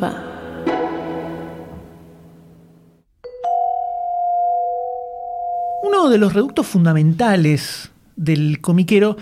Fa. Uno de los reductos fundamentales del comiquero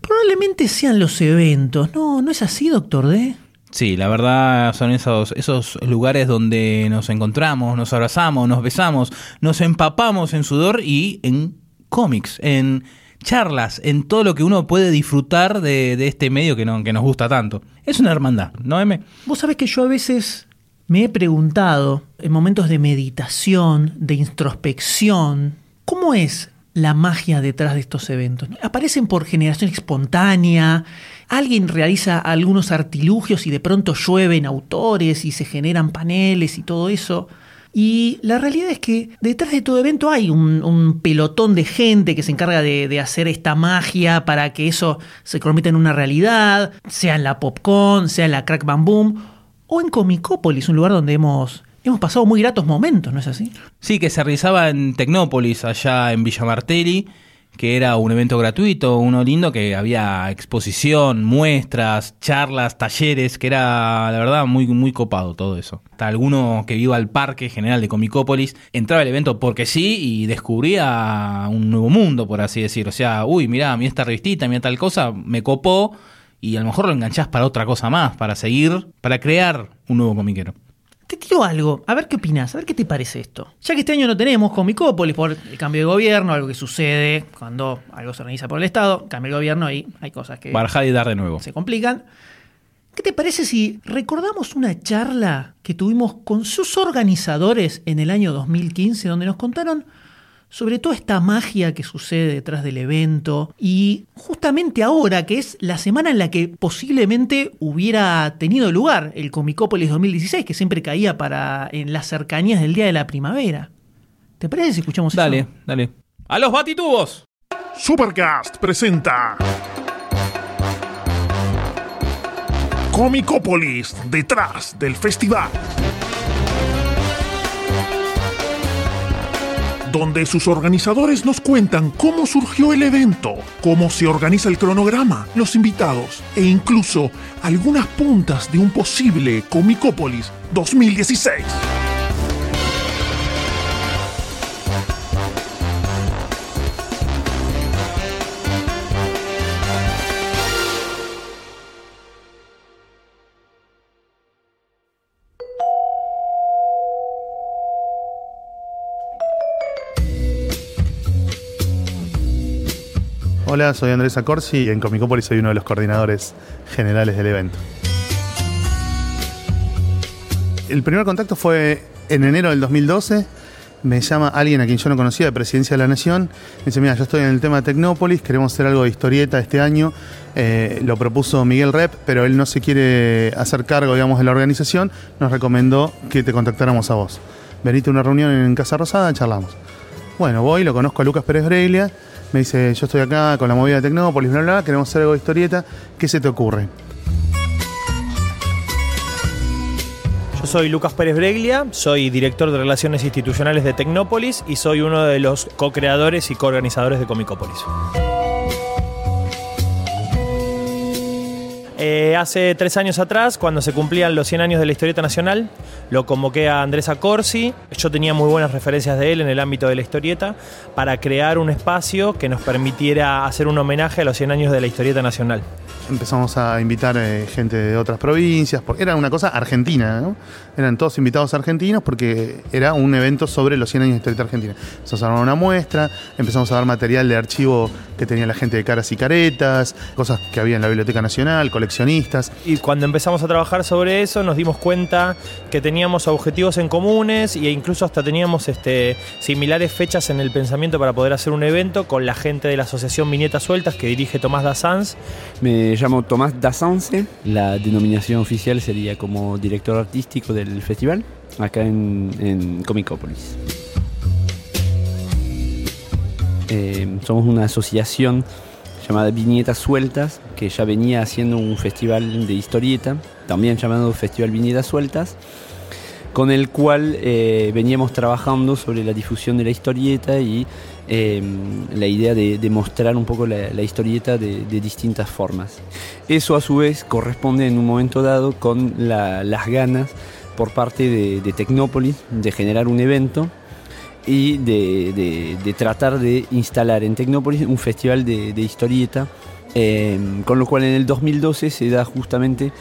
probablemente sean los eventos. ¿No, ¿no es así, doctor D? Sí, la verdad son esos, esos lugares donde nos encontramos, nos abrazamos, nos besamos, nos empapamos en sudor y en cómics, en charlas, en todo lo que uno puede disfrutar de, este medio que, no, nos gusta tanto. Es una hermandad, ¿no, M? Vos sabés que yo a veces me he preguntado, en momentos de meditación, de introspección, ¿cómo es la magia detrás de estos eventos? ¿Aparecen por generación espontánea? ¿Alguien realiza algunos artilugios y de pronto llueven autores y se generan paneles y todo eso? Y la realidad es que detrás de todo evento hay un, pelotón de gente que se encarga de, hacer esta magia para que eso se convierta en una realidad, sea en la PopCon, sea en la Crack Bam Boom, o en Comicópolis, un lugar donde hemos, hemos pasado muy gratos momentos, ¿no es así? Sí, que se realizaba en Tecnópolis, allá en Villa Martelli, que era un evento gratuito, uno lindo, que había exposición, muestras, charlas, talleres, que era, la verdad, muy, muy copado todo eso. Hasta alguno que iba al Parque General de Comicópolis entraba al evento porque sí y descubría un nuevo mundo, por así decir. O sea, uy, mirá, mira esta revistita, mira tal cosa, me copó y a lo mejor lo enganchás para otra cosa más, para seguir, para crear un nuevo comiquero. Te tiro algo, a ver qué opinas, a ver qué te parece esto. Ya que este año no tenemos Comicópolis por el cambio de gobierno, algo que sucede cuando algo se organiza por el Estado, cambia el gobierno y hay cosas que. Barajar y dar de nuevo. Se complican. ¿Qué te parece si recordamos una charla que tuvimos con sus organizadores en el año 2015, donde nos contaron sobre toda esta magia que sucede detrás del evento y justamente ahora que es la semana en la que posiblemente hubiera tenido lugar el Comicópolis 2016 que siempre caía para en las cercanías del día de la primavera. ¿Te parece si escuchamos dale, eso? Dale, dale. ¡A los batitubos! Supercast presenta Comicópolis detrás del festival. Donde sus organizadores nos cuentan cómo surgió el evento, cómo se organiza el cronograma, los invitados e incluso algunas puntas de un posible Comicópolis 2016. Hola, soy Andrés Acorsi y en Comicópolis soy uno de los coordinadores generales del evento. El primer contacto fue en enero del 2012. Me llama alguien a quien yo no conocía de Presidencia de la Nación. Me dice, mira, yo estoy en el tema de Tecnópolis, queremos hacer algo de historieta este año. Eh, lo propuso Miguel Rep, pero él no se quiere hacer cargo, digamos, de la organización. Nos recomendó que te contactáramos a vos. Venite a una reunión en Casa Rosada, charlamos. Bueno, voy, lo conozco a Lucas Pérez Breglia me dice, yo estoy acá con la movida de Tecnópolis, bla, bla, queremos hacer algo de historieta, ¿qué se te ocurre? Yo soy Lucas Pérez Breglia, soy director de Relaciones Institucionales de Tecnópolis y soy uno de los co-creadores y co-organizadores de Comicópolis. Eh, hace tres años atrás, cuando se cumplían los 100 años de la historieta nacional, lo convoqué a Andrés Acorsi. Yo tenía muy buenas referencias de él en el ámbito de la historieta para crear un espacio que nos permitiera hacer un homenaje a los 100 años de la historieta nacional. Empezamos a invitar eh, gente de otras provincias, porque era una cosa argentina, ¿no? Eran todos invitados argentinos porque era un evento sobre los 100 años de historieta argentina. Empezamos a armar una muestra, empezamos a dar material de archivo que tenía la gente de caras y caretas, cosas que había en la Biblioteca Nacional, coleccionistas. Y cuando empezamos a trabajar sobre eso nos dimos cuenta que teníamos objetivos en comunes e incluso hasta teníamos este, similares fechas en el pensamiento para poder hacer un evento con la gente de la Asociación Viñetas Sueltas que dirige Tomás Dassans. Me llamo Tomás Dassance, la denominación oficial sería como director artístico del festival acá en, en Comicópolis. Eh, somos una asociación llamada Viñetas Sueltas, que ya venía haciendo un festival de historieta, también llamado Festival Viñetas Sueltas, con el cual eh, veníamos trabajando sobre la difusión de la historieta y eh, la idea de, de, mostrar un poco la, la historieta de, de, distintas formas. Eso a su vez corresponde en un momento dado con la, las ganas por parte de, de Tecnópolis de generar un evento y de, de- tratar de instalar en Tecnópolis un festival de, de historieta. eh, con lo cual en el 2012 se da justamente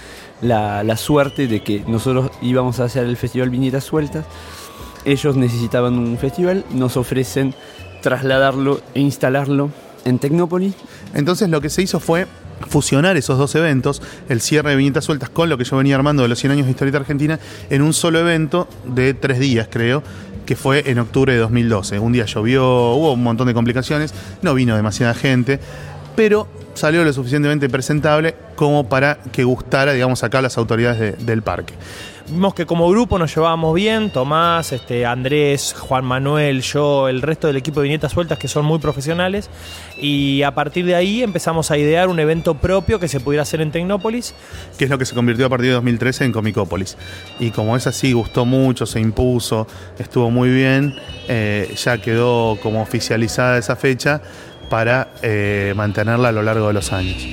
la, la suerte de que nosotros íbamos a hacer el festival Viñetas Sueltas. Ellos necesitaban un festival, nos ofrecen trasladarlo e instalarlo en Tecnópolis Entonces lo que se hizo fue fusionar esos dos eventos, el cierre de viñetas sueltas con lo que yo venía armando de los 100 años de historieta argentina, en un solo evento de tres días, creo, que fue en octubre de 2012. Un día llovió, hubo un montón de complicaciones, no vino demasiada gente, pero salió lo suficientemente presentable como para que gustara, digamos, acá a las autoridades de- del parque. Vimos que como grupo nos llevábamos bien, Tomás, este, Andrés, Juan Manuel, yo, el resto del equipo de viñetas sueltas que son muy profesionales y a partir de ahí empezamos a idear un evento propio que se pudiera hacer en Tecnópolis. que es lo que se convirtió a partir de 2013 en Comicópolis. Y como es así, gustó mucho, se impuso, estuvo muy bien, eh, ya quedó como oficializada esa fecha para eh, mantenerla a lo largo de los años.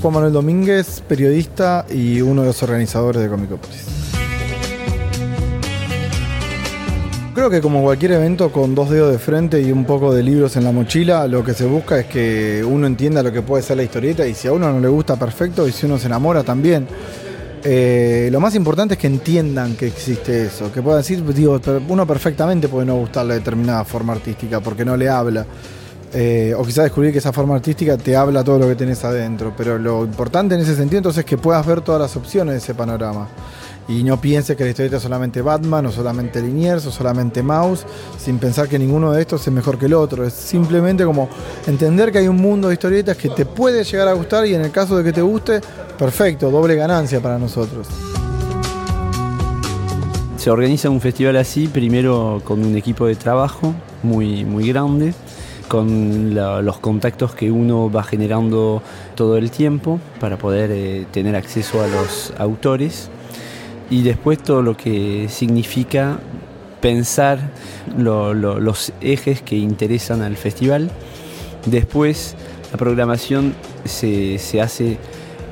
Juan Manuel Domínguez, periodista y uno de los organizadores de Comicópolis. Creo que como cualquier evento con dos dedos de frente y un poco de libros en la mochila, lo que se busca es que uno entienda lo que puede ser la historieta y si a uno no le gusta, perfecto, y si uno se enamora también. Eh, lo más importante es que entiendan que existe eso, que puedan decir, digo, uno perfectamente puede no gustarle determinada forma artística porque no le habla. Eh, o quizás descubrir que esa forma artística te habla todo lo que tenés adentro. Pero lo importante en ese sentido entonces es que puedas ver todas las opciones de ese panorama. Y no pienses que la historieta es solamente Batman, o solamente Liniers, o solamente Mouse, sin pensar que ninguno de estos es mejor que el otro. Es simplemente como entender que hay un mundo de historietas que te puede llegar a gustar y en el caso de que te guste, perfecto, doble ganancia para nosotros. Se organiza un festival así, primero con un equipo de trabajo muy, muy grande, con los contactos que uno va generando todo el tiempo para poder eh, tener acceso a los autores y después todo lo que significa pensar lo- lo- los ejes que interesan al festival. Después la programación se, se hace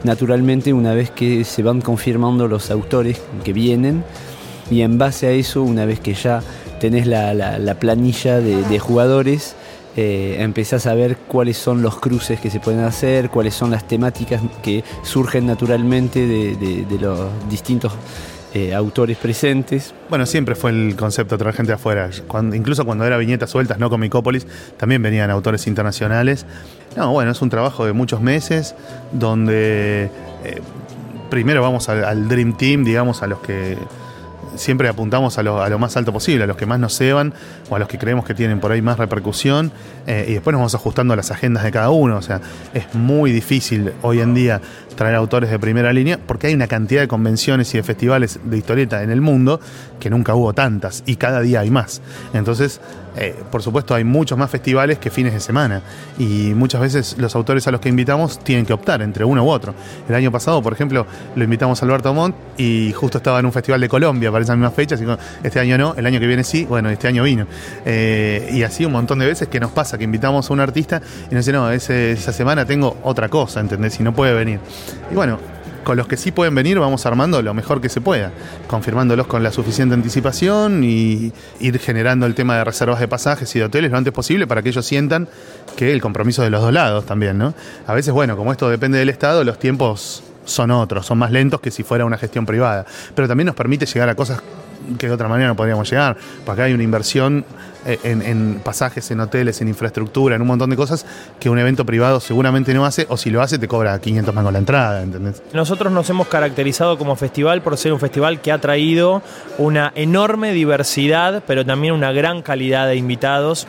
naturalmente una vez que se van confirmando los autores que vienen y en base a eso, una vez que ya tenés la, la- la planilla de jugadores, eh, empezás a ver cuáles son los cruces que se pueden hacer, cuáles son las temáticas que surgen naturalmente de, los distintos eh, autores presentes. Bueno, siempre fue el concepto traer gente afuera. Incluso cuando era viñetas sueltas, no Comicópolis, también venían autores internacionales. No, bueno, es un trabajo de muchos meses donde eh, primero vamos al Dream Team, digamos, a los que siempre apuntamos a lo, a lo más alto posible, a los que más nos ceban o a los que creemos que tienen por ahí más repercusión eh, y después nos vamos ajustando a las agendas de cada uno. O sea, es muy difícil hoy en día traer autores de primera línea porque hay una cantidad de convenciones y de festivales de historieta en el mundo que nunca hubo tantas y cada día hay más. Entonces, eh, por supuesto, hay muchos más festivales que fines de semana y muchas veces los autores a los que invitamos tienen que optar entre uno u otro. El año pasado, por ejemplo, lo invitamos a Alberto Montt y justo estaba en un festival de Colombia para esa misma fecha, así que este año no, el año que viene sí, bueno, este año vino. Eh, y así un montón de veces que nos pasa que invitamos a un artista y nos dice, no, esa semana tengo otra cosa, ¿entendés? Y no puede venir. Y bueno, con los que sí pueden venir vamos armando lo mejor que se pueda, confirmándolos con la suficiente anticipación y ir generando el tema de reservas de pasajes y de hoteles lo antes posible para que ellos sientan que el compromiso de los dos lados también, ¿no? A veces, bueno, como esto depende del Estado, los tiempos son otros, son más lentos que si fuera una gestión privada, pero también nos permite llegar a cosas que de otra manera no podríamos llegar. Porque acá hay una inversión eh, en, pasajes, en hoteles, en infraestructura, en un montón de cosas que un evento privado seguramente no hace, o si lo hace te cobra 500 mangos la entrada, ¿entendés? Nosotros nos hemos caracterizado como festival por ser un festival que ha traído una enorme diversidad, pero también una gran calidad de invitados.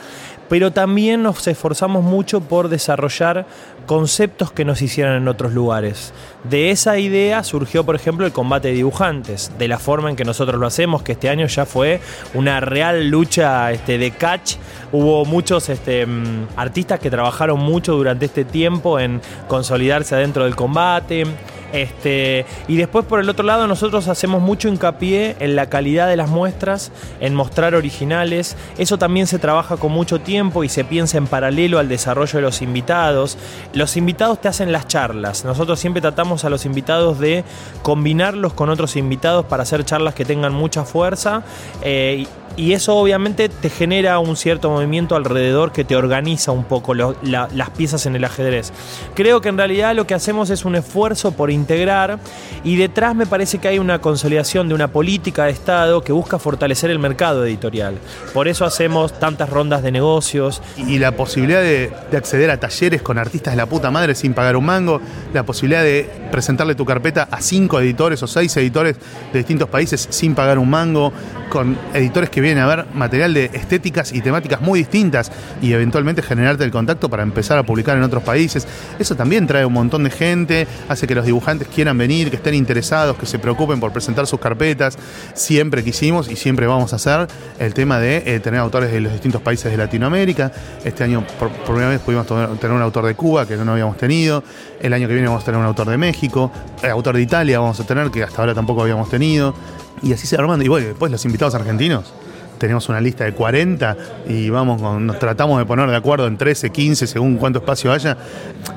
Pero también nos esforzamos mucho por desarrollar conceptos que nos hicieran en otros lugares. De esa idea surgió, por ejemplo, el combate de dibujantes, de la forma en que nosotros lo hacemos, que este año ya fue una real lucha este, de catch. Hubo muchos este, mm, artistas que trabajaron mucho durante este tiempo en consolidarse adentro del combate. Este, y después por el otro lado nosotros hacemos mucho hincapié en la calidad de las muestras, en mostrar originales. Eso también se trabaja con mucho tiempo y se piensa en paralelo al desarrollo de los invitados. Los invitados te hacen las charlas. Nosotros siempre tratamos a los invitados de combinarlos con otros invitados para hacer charlas que tengan mucha fuerza. eh, y eso obviamente te genera un cierto movimiento alrededor que te organiza un poco las piezas en el ajedrez. Creo que en realidad lo que hacemos es un esfuerzo por integrar y detrás me parece que hay una consolidación de una política de Estado que busca fortalecer el mercado editorial. Por eso hacemos tantas rondas de negocios. Y la posibilidad de, de acceder a talleres con artistas de la puta madre sin pagar un mango, la posibilidad de presentarle tu carpeta a cinco editores o seis editores de distintos países sin pagar un mango, con editores que vienen a ver material de estéticas y temáticas muy distintas y eventualmente generarte el contacto para empezar a publicar en otros países. Eso también trae un montón de gente, hace que los dibujantes quieran venir, que estén interesados, que se preocupen por presentar sus carpetas. Siempre quisimos y siempre vamos a hacer el tema de eh, tener autores de los distintos países de Latinoamérica. Este año por, primera vez pudimos tener un autor de Cuba que no habíamos tenido. El año que viene vamos a tener un autor de México. El autor de Italia vamos a tener que hasta ahora tampoco habíamos tenido. Y así se va armando. Y bueno, después los invitados argentinos. Tenemos una lista de 40 y vamos nos tratamos de poner de acuerdo en 13, 15, según cuánto espacio haya.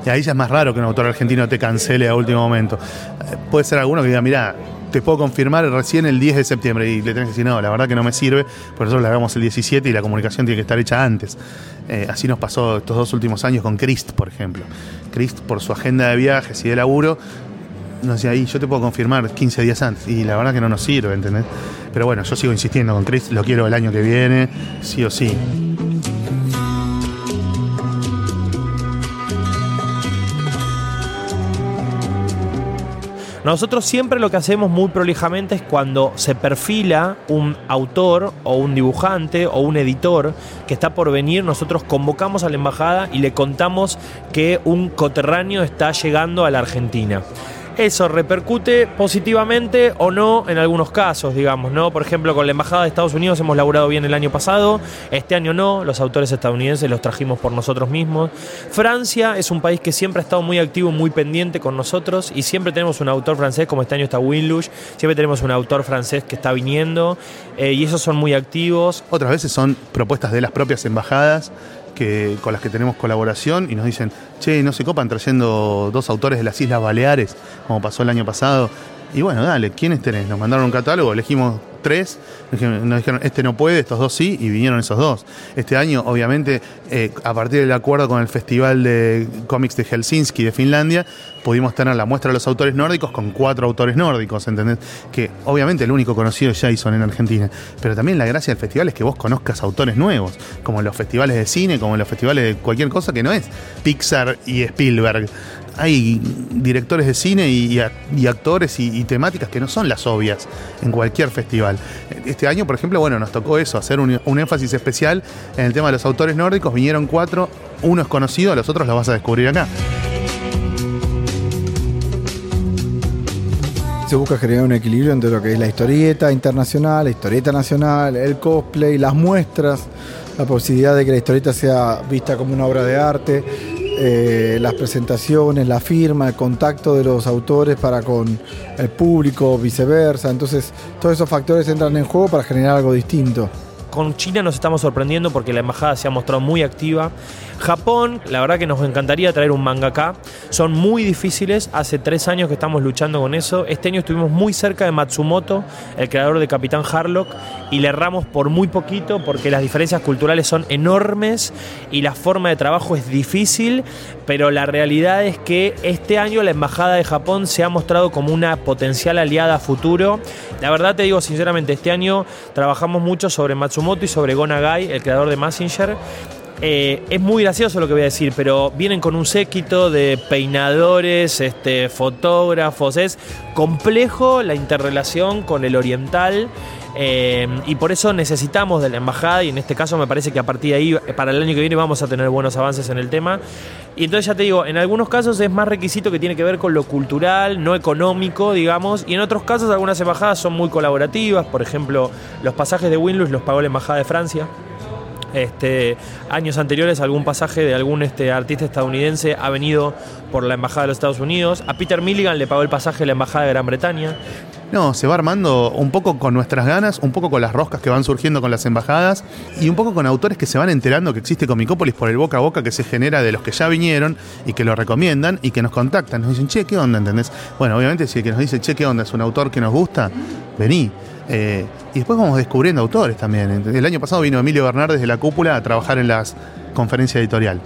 Y ahí ya es más raro que un autor argentino te cancele a último momento. Eh, Puede ser alguno que diga, mira, te puedo confirmar recién el 10 de septiembre y le tenés que decir, no, la verdad que no me sirve, por eso la hagamos el 17 y la comunicación tiene que estar hecha antes. Eh, así nos pasó estos dos últimos años con Christ, por ejemplo. Christ, por su agenda de viajes y de laburo, nos decía, ahí yo te puedo confirmar 15 días antes. Y la verdad que no nos sirve, ¿entendés? Pero bueno, yo sigo insistiendo con Chris, lo quiero el año que viene, sí o sí. Nosotros siempre lo que hacemos muy prolijamente es cuando se perfila un autor o un dibujante o un editor que está por venir, nosotros convocamos a la embajada y le contamos que un coterráneo está llegando a la Argentina. Eso repercute positivamente o no en algunos casos, digamos, ¿no? Por ejemplo, con la Embajada de Estados Unidos hemos laburado bien el año pasado, este año no, los autores estadounidenses los trajimos por nosotros mismos. Francia es un país que siempre ha estado muy activo, muy pendiente con nosotros y siempre tenemos un autor francés, como este año está Winlush, siempre tenemos un autor francés que está viniendo eh, y esos son muy activos. Otras veces son propuestas de las propias embajadas que, con las que tenemos colaboración y nos dicen, che, no se copan trayendo dos autores de las Islas Baleares, como pasó el año pasado. Y bueno, dale, ¿quiénes tenés? Nos mandaron un catálogo, elegimos tres, nos dijeron, este no puede, estos dos sí, y vinieron esos dos. Este año, obviamente, eh, a partir del acuerdo con el Festival de Cómics de Helsinki de Finlandia, pudimos tener la muestra de los autores nórdicos con cuatro autores nórdicos, ¿entendés? Que obviamente el único conocido es Jason en Argentina, pero también la gracia del festival es que vos conozcas autores nuevos, como los festivales de cine, como los festivales de cualquier cosa que no es Pixar y Spielberg. Hay directores de cine y, actores y, temáticas que no son las obvias en cualquier festival. Este año, por ejemplo, bueno, nos tocó eso, hacer un, un énfasis especial en el tema de los autores nórdicos. Vinieron cuatro, uno es conocido, los otros los vas a descubrir acá. Se busca generar un equilibrio entre lo que es la historieta internacional, la historieta nacional, el cosplay, las muestras, la posibilidad de que la historieta sea vista como una obra de arte, eh, las presentaciones, la firma, el contacto de los autores para con el público, viceversa. Entonces, todos esos factores entran en juego para generar algo distinto. Con China nos estamos sorprendiendo porque la embajada se ha mostrado muy activa. Japón, la verdad que nos encantaría traer un mangaka. Son muy difíciles. Hace tres años que estamos luchando con eso. Este año estuvimos muy cerca de Matsumoto, el creador de Capitán Harlock, y le erramos por muy poquito porque las diferencias culturales son enormes y la forma de trabajo es difícil. Pero la realidad es que este año la embajada de Japón se ha mostrado como una potencial aliada a futuro. La verdad te digo sinceramente, este año trabajamos mucho sobre Matsumoto y sobre Gonagai, el creador de Messenger. Eh, es muy gracioso lo que voy a decir, pero vienen con un séquito de peinadores, este, fotógrafos. Es complejo la interrelación con el oriental. eh, y por eso necesitamos de la embajada y en este caso me parece que a partir de ahí para el año que viene vamos a tener buenos avances en el tema y entonces ya te digo en algunos casos es más requisito que tiene que ver con lo cultural no económico digamos y en otros casos algunas embajadas son muy colaborativas por ejemplo los pasajes de Winlus los pagó la embajada de Francia Este, años anteriores, algún pasaje de algún este, artista estadounidense ha venido por la Embajada de los Estados Unidos. A Peter Milligan le pagó el pasaje de la Embajada de Gran Bretaña. No, se va armando un poco con nuestras ganas, un poco con las roscas que van surgiendo con las embajadas y un poco con autores que se van enterando que existe Comicópolis por el boca a boca que se genera de los que ya vinieron y que lo recomiendan y que nos contactan. Nos dicen, che, ¿qué onda? ¿Entendés? Bueno, obviamente si el que nos dice, che, ¿qué onda? Es un autor que nos gusta, vení. Eh, y después vamos descubriendo autores también. El año pasado vino Emilio Bernard desde la cúpula a trabajar en las conferencias editorial.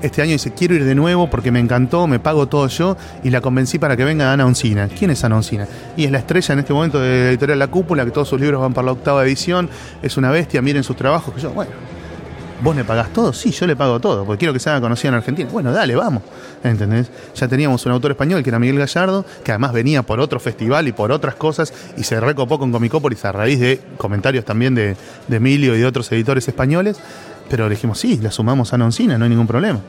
Este año dice, quiero ir de nuevo porque me encantó, me pago todo yo y la convencí para que venga Ana Oncina. ¿Quién es Ana Oncina? Y es la estrella en este momento de la editorial La Cúpula, que todos sus libros van para la octava edición, es una bestia, miren sus trabajos, que yo, bueno, ¿vos le pagás todo? Sí, yo le pago todo, porque quiero que se haga conocida en Argentina. Bueno, dale, vamos. ¿Entendés? Ya teníamos un autor español que era Miguel Gallardo, que además venía por otro festival y por otras cosas y se recopó con Comicópolis a raíz de comentarios también de, de Emilio y de otros editores españoles. Pero le dijimos, sí, la sumamos a Anoncina, no hay ningún problema.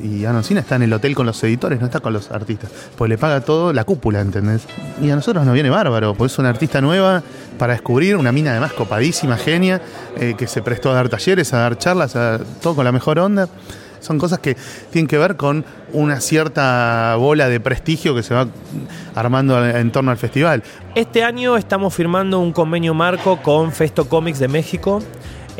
Y Anoncina está en el hotel con los editores, no está con los artistas. Pues le paga todo la cúpula, ¿entendés? Y a nosotros nos viene bárbaro, pues es una artista nueva para descubrir, una mina además copadísima, genia, eh, que se prestó a dar talleres, a dar charlas, a, todo con la mejor onda. Son cosas que tienen que ver con una cierta bola de prestigio que se va armando en torno al festival. Este año estamos firmando un convenio marco con Festo Comics de México.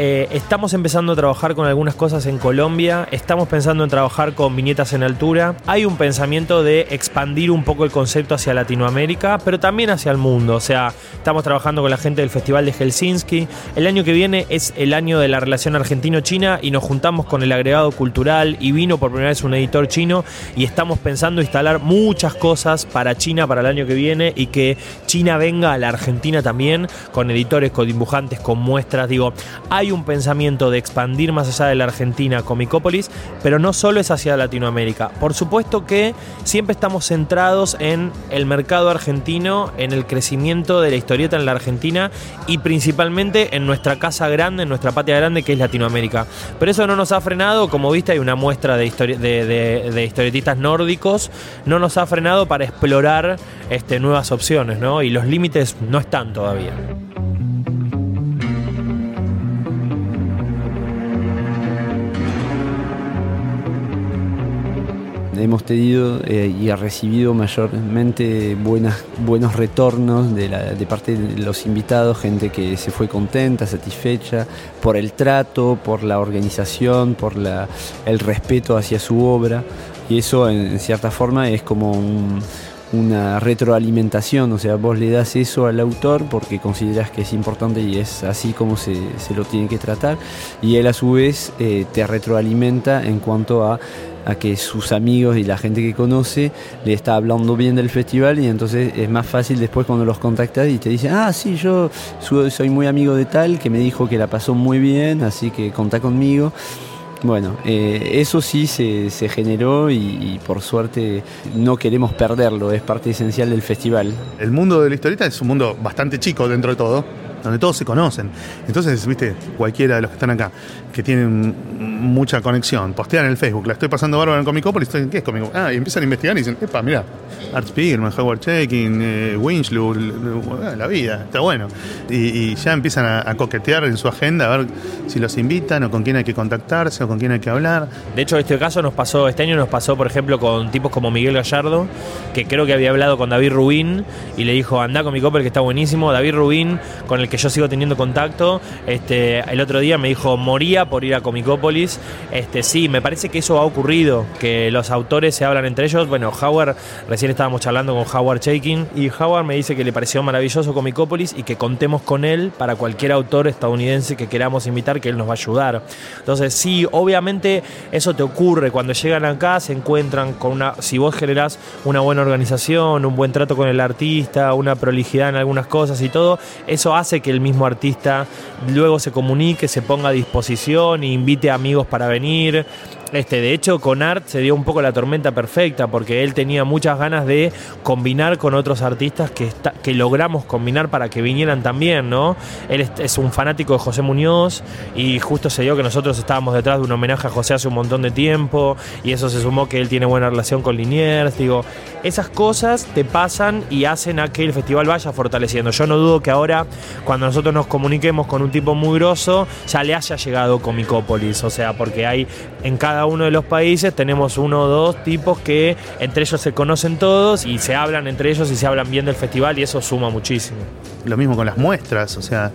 Eh, estamos empezando a trabajar con algunas cosas en Colombia, estamos pensando en trabajar con viñetas en altura. Hay un pensamiento de expandir un poco el concepto hacia Latinoamérica, pero también hacia el mundo. O sea, estamos trabajando con la gente del Festival de Helsinki. El año que viene es el año de la relación argentino-china y nos juntamos con el agregado cultural y vino por primera vez un editor chino y estamos pensando instalar muchas cosas para China para el año que viene y que China venga a la Argentina también con editores, con dibujantes, con muestras. Digo, hay un pensamiento de expandir más allá de la Argentina Comicópolis, pero no solo es hacia Latinoamérica. Por supuesto que siempre estamos centrados en el mercado argentino, en el crecimiento de la historieta en la Argentina y principalmente en nuestra casa grande, en nuestra patria grande que es Latinoamérica. Pero eso no nos ha frenado, como viste hay una muestra de, de, historietistas nórdicos, no nos ha frenado para explorar este, nuevas opciones, ¿no? Y los límites no están todavía. Hemos tenido eh, y ha recibido mayormente buenas, buenos retornos de, parte de los invitados, gente que se fue contenta, satisfecha por el trato, por la organización, por el respeto hacia su obra. Y eso en cierta forma es como un, una retroalimentación, o sea, vos le das eso al autor porque consideras que es importante y es así como se, se lo tiene que tratar, y él a su vez eh, te retroalimenta en cuanto a, a, que sus amigos y la gente que conoce le está hablando bien del festival y entonces es más fácil después cuando los contactas y te dicen, ah, sí, yo soy muy amigo de tal, que me dijo que la pasó muy bien, así que contá conmigo. Bueno, eh, eso sí se, generó y, y, por suerte no queremos perderlo, es parte esencial del festival. El mundo de la historieta es un mundo bastante chico dentro de todo, donde todos se conocen. Entonces, viste, cualquiera de los que están acá, que tienen mucha conexión, postean en el Facebook, la estoy pasando bárbaro en Comicópolis, ¿qué es Comicópolis? Ah, y empiezan a investigar y dicen, epa, mira, Art Spiegelman, Howard Checking, eh, Winslow, la vida, está bueno. Y, ya empiezan a, coquetear en su agenda, a ver si los invitan o con quién hay que contactarse o con quién hay que hablar. De hecho, este caso nos pasó, este año nos pasó, por ejemplo, con tipos como Miguel Gallardo, que creo que había hablado con David Rubín y le dijo, anda con mi que está buenísimo. David Rubín, con el que yo sigo teniendo contacto, este, el otro día me dijo, moría por ir a Comicópolis. Este, sí, me parece que eso ha ocurrido, que los autores se hablan entre ellos. Bueno, Howard, recién estábamos charlando con Howard Shaking y Howard me dice que le pareció maravilloso Comicópolis y que contemos con él para cualquier autor estadounidense que queramos invitar, que él nos va a ayudar. Entonces, sí, obviamente eso te ocurre cuando llegan acá, se encuentran con una, si vos generás una buena organización, un buen trato con el artista, una prolijidad en algunas cosas y todo, eso hace que el mismo artista luego se comunique, se ponga a disposición e invite amigos para venir. Este, de hecho, con Art se dio un poco la tormenta perfecta porque él tenía muchas ganas de combinar con otros artistas que, está- que logramos combinar para que vinieran también, ¿no? Él es, es un fanático de José Muñoz y justo se dio que nosotros estábamos detrás de un homenaje a José hace un montón de tiempo y eso se sumó que él tiene buena relación con Liniers, digo, esas cosas te pasan y hacen a que el festival vaya fortaleciendo. Yo no dudo que ahora, cuando nosotros nos comuniquemos con un tipo muy grosso, ya le haya llegado Comicópolis, o sea, porque hay en cada uno de los países tenemos uno o dos tipos que entre ellos se conocen todos y se hablan entre ellos y se hablan bien del festival y eso suma muchísimo. Lo mismo con las muestras, o sea,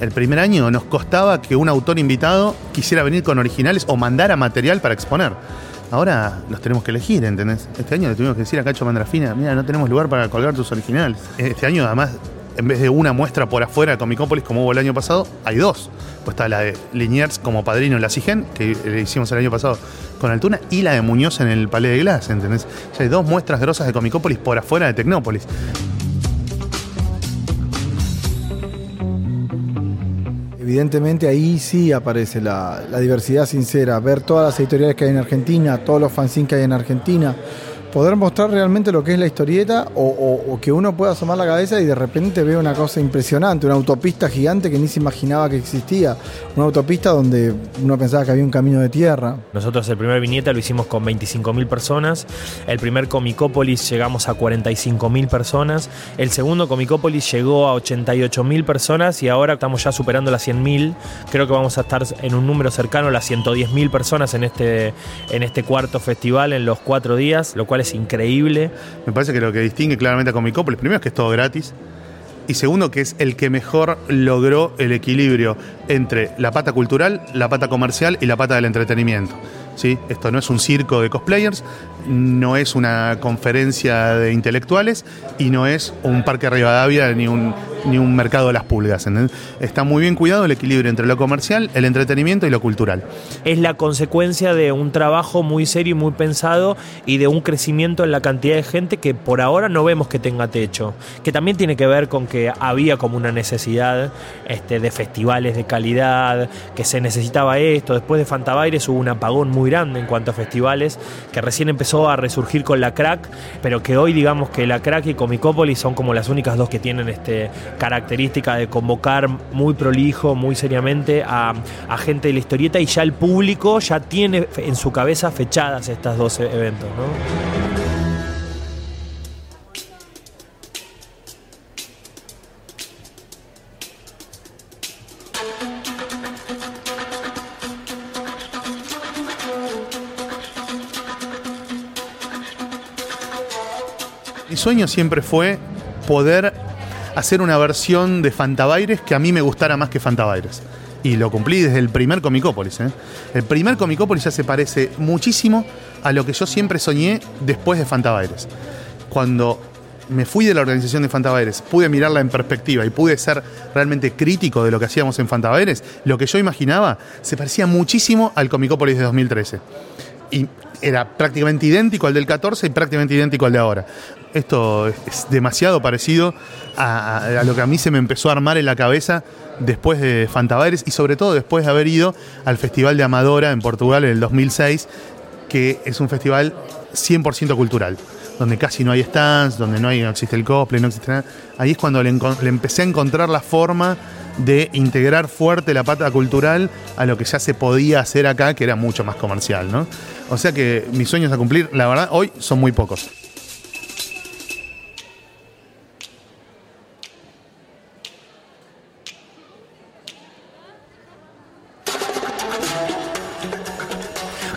el primer año nos costaba que un autor invitado quisiera venir con originales o mandara material para exponer. Ahora los tenemos que elegir, ¿entendés? Este año le tuvimos que decir a Cacho Mandrafina, mira, no tenemos lugar para colgar tus originales. Este año además, en vez de una muestra por afuera de Comicópolis como hubo el año pasado, hay dos. Pues está la de Liniers como padrino en la CIGEN, que le hicimos el año pasado con Altuna, y la de Muñoz en el Palais de Glass, ¿entendés? Ya hay dos muestras grosas de Comicópolis por afuera de Tecnópolis. Evidentemente ahí sí aparece la, diversidad sincera, ver todas las editoriales que hay en Argentina, todos los fanzines que hay en Argentina, poder mostrar realmente lo que es la historieta o, que uno pueda asomar la cabeza y de repente ve una cosa impresionante, una autopista gigante que ni se imaginaba que existía, una autopista donde uno pensaba que había un camino de tierra. Nosotros el primer viñeta lo hicimos con 25.000 personas, el primer Comicópolis llegamos a 45.000 personas, el segundo Comicópolis llegó a 88.000 personas y ahora estamos ya superando las 100.000, creo que vamos a estar en un número cercano a las 110.000 personas en este, en este cuarto festival en los cuatro días, lo cual es increíble. Me parece que lo que distingue claramente a Comicópolis, primero es que es todo gratis. Y segundo, que es el que mejor logró el equilibrio entre la pata cultural, la pata comercial y la pata del entretenimiento. ¿Sí? Esto no es un circo de cosplayers, no es una conferencia de intelectuales y no es un parque Rivadavia ni un, ni un mercado de las pulgas. Está muy bien cuidado el equilibrio entre lo comercial, el entretenimiento y lo cultural. es la consecuencia de un trabajo muy serio y muy pensado y de un crecimiento en la cantidad de gente que por ahora no vemos que tenga techo. Que también tiene que ver con que había como una necesidad este, de festivales de calidad, que se necesitaba esto. Después de Fantabaires hubo un apagón muy grande en cuanto a festivales, que recién a resurgir con la crack, pero que hoy digamos que la crack y Comicópolis son como las únicas dos que tienen este, característica de convocar muy prolijo, muy seriamente a, a gente de la historieta y ya el público ya tiene en su cabeza fechadas estas dos eventos. ¿no? Sueño siempre fue poder hacer una versión de Fantabaires que a mí me gustara más que Fantabaires. Y lo cumplí desde el primer Comicópolis. ¿eh? El primer Comicópolis ya se parece muchísimo a lo que yo siempre soñé después de Fantabaires. Cuando me fui de la organización de Fantabaires, pude mirarla en perspectiva y pude ser realmente crítico de lo que hacíamos en Fantabaires, lo que yo imaginaba se parecía muchísimo al Comicópolis de 2013 y era prácticamente idéntico al del 14 y prácticamente idéntico al de ahora. Esto es- demasiado parecido a, lo que a mí se me empezó a armar en la cabeza después de Fantabares y sobre todo después de haber ido al Festival de Amadora en Portugal en el 2006, que es un festival 100% cultural, donde casi no hay stands, donde no, hay, no existe el cosplay, no existe nada. Ahí es cuando le, le empecé a encontrar la forma de integrar fuerte la pata cultural a lo que ya se podía hacer acá, que era mucho más comercial, ¿no? O sea que mis sueños a cumplir, la verdad, hoy son muy pocos.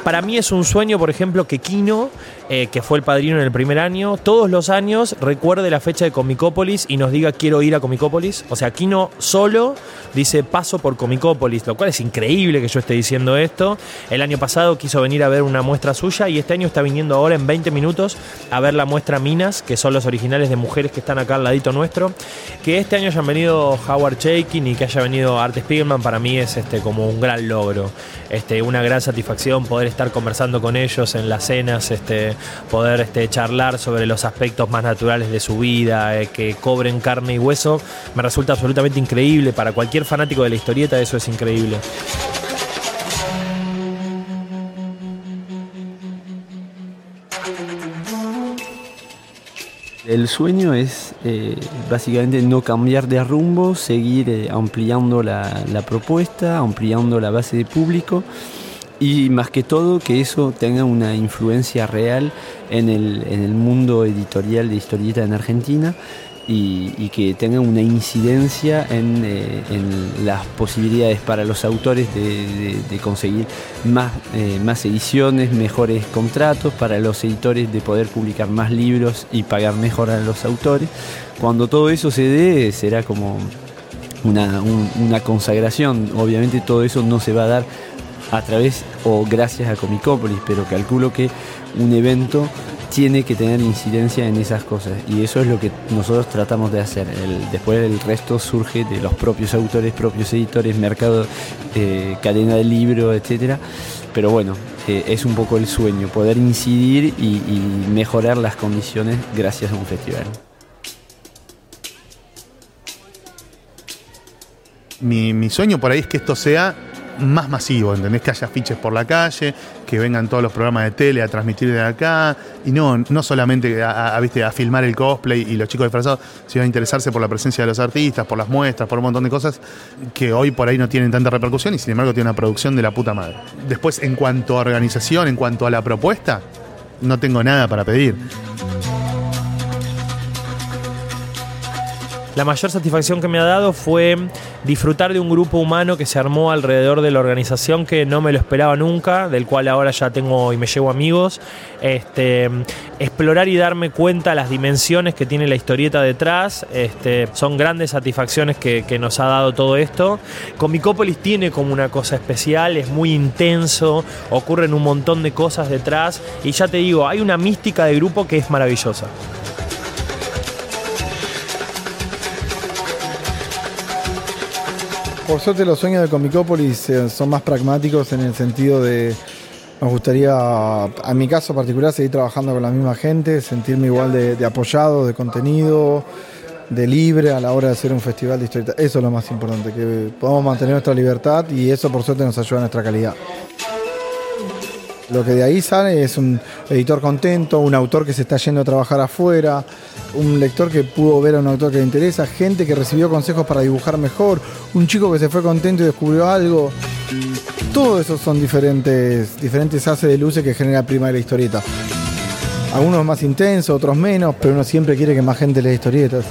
Para mí es un sueño, por ejemplo, que Kino, eh, que fue el padrino en el primer año, todos los años recuerde la fecha de Comicópolis y nos diga quiero ir a Comicópolis. O sea, Kino solo dice paso por Comicópolis, lo cual es increíble que yo esté diciendo esto. El año pasado quiso venir a ver una muestra suya y este año está viniendo ahora en 20 minutos a ver la muestra Minas, que son los originales de mujeres que están acá al ladito nuestro. Que este año hayan venido Howard Chaykin y que haya venido Art Spiegelman para mí es este, como un gran logro. Este, una gran satisfacción poder estar conversando con ellos en las cenas, este, poder este, charlar sobre los aspectos más naturales de su vida, eh, que cobren carne y hueso, me resulta absolutamente increíble. Para cualquier fanático de la historieta eso es increíble. El sueño es eh, básicamente no cambiar de rumbo, seguir eh, ampliando la, la propuesta, ampliando la base de público y más que todo que eso tenga una influencia real en el, en el mundo editorial de historieta en Argentina y, que tenga una incidencia en, eh, en las posibilidades para los autores de, conseguir más, eh, más ediciones, mejores contratos, para los editores de poder publicar más libros y pagar mejor a los autores. Cuando todo eso se dé, será como una, un- una consagración. Obviamente todo eso no se va a dar a través o gracias a Comicópolis, pero calculo que un evento tiene que tener incidencia en esas cosas y eso es lo que nosotros tratamos de hacer. Después el resto surge de los propios autores, propios editores, mercado, eh, cadena de libro, etcétera. Pero bueno, eh, es un poco el sueño, poder incidir y, y mejorar las condiciones gracias a un festival. mi, mi sueño por ahí es que esto sea más masivo, ¿entendés? Que haya fiches por la calle, que vengan todos los programas de tele a transmitir de acá, y no, no solamente a, a- ¿viste? a filmar el cosplay y los chicos disfrazados, sino a interesarse por la presencia de los artistas, por las muestras, por un montón de cosas que hoy por ahí no tienen tanta repercusión y sin embargo tiene una producción de la puta madre. Después, en cuanto a organización, en cuanto a la propuesta, no tengo nada para pedir. La mayor satisfacción que me ha dado fue disfrutar de un grupo humano que se armó alrededor de la organización que no me lo esperaba nunca, del cual ahora ya tengo y me llevo amigos. Este, explorar y darme cuenta las dimensiones que tiene la historieta detrás. Este, son grandes satisfacciones que, que nos ha dado todo esto. Comicópolis tiene como una cosa especial, es muy intenso, ocurren un montón de cosas detrás. Y ya te digo, hay una mística de grupo que es maravillosa. Por suerte los sueños de Comicópolis eh, son más pragmáticos en el sentido de nos gustaría, a mi caso particular, seguir trabajando con la misma gente, sentirme igual de, de apoyado, de contenido, de libre a la hora de hacer un festival de historieta. Eso es lo más importante, que podamos mantener nuestra libertad y eso por suerte nos ayuda a nuestra calidad. Lo que de ahí sale es un editor contento, un autor que se está yendo a trabajar afuera, un lector que pudo ver a un autor que le interesa, gente que recibió consejos para dibujar mejor, un chico que se fue contento y descubrió algo. Todo eso son diferentes, diferentes haces de luces que genera prima de la historieta. Algunos más intensos, otros menos, pero uno siempre quiere que más gente lea historietas.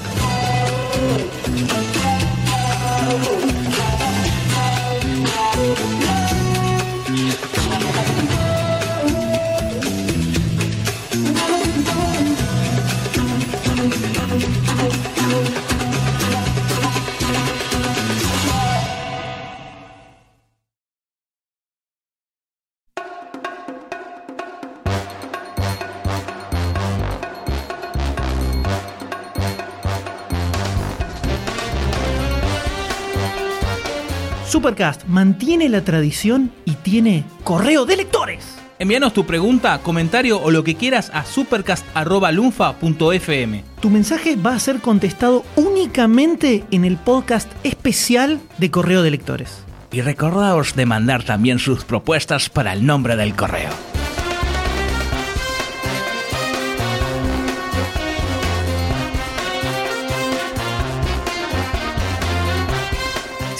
Mantiene la tradición y tiene correo de lectores. Envíanos tu pregunta, comentario o lo que quieras a supercast.lunfa.fm. Tu mensaje va a ser contestado únicamente en el podcast especial de correo de lectores. Y recordaos de mandar también sus propuestas para el nombre del correo.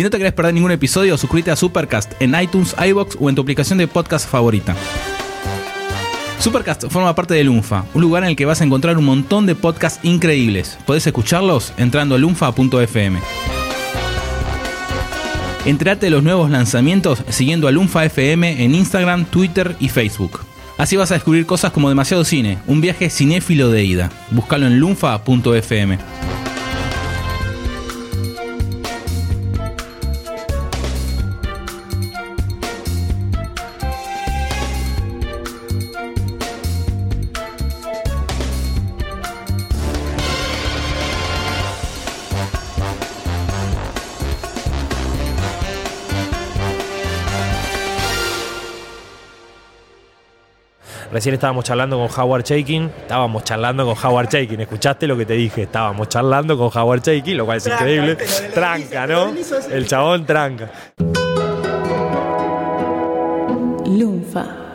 Si no te querés perder ningún episodio, suscríbete a Supercast en iTunes, iBox o en tu aplicación de podcast favorita. Supercast forma parte de Lunfa, un lugar en el que vas a encontrar un montón de podcasts increíbles. Podés escucharlos entrando a lunfa.fm. Entrate de los nuevos lanzamientos siguiendo a Lunfa FM en Instagram, Twitter y Facebook. Así vas a descubrir cosas como demasiado cine, un viaje cinéfilo de ida. Búscalo en lunfa.fm. Recién estábamos charlando con Howard Shaking, estábamos charlando con Howard Shaking, ¿escuchaste lo que te dije? Estábamos charlando con Howard Shaking, lo cual es increíble. Tranca, ¿no? El chabón tranca. Lunfa.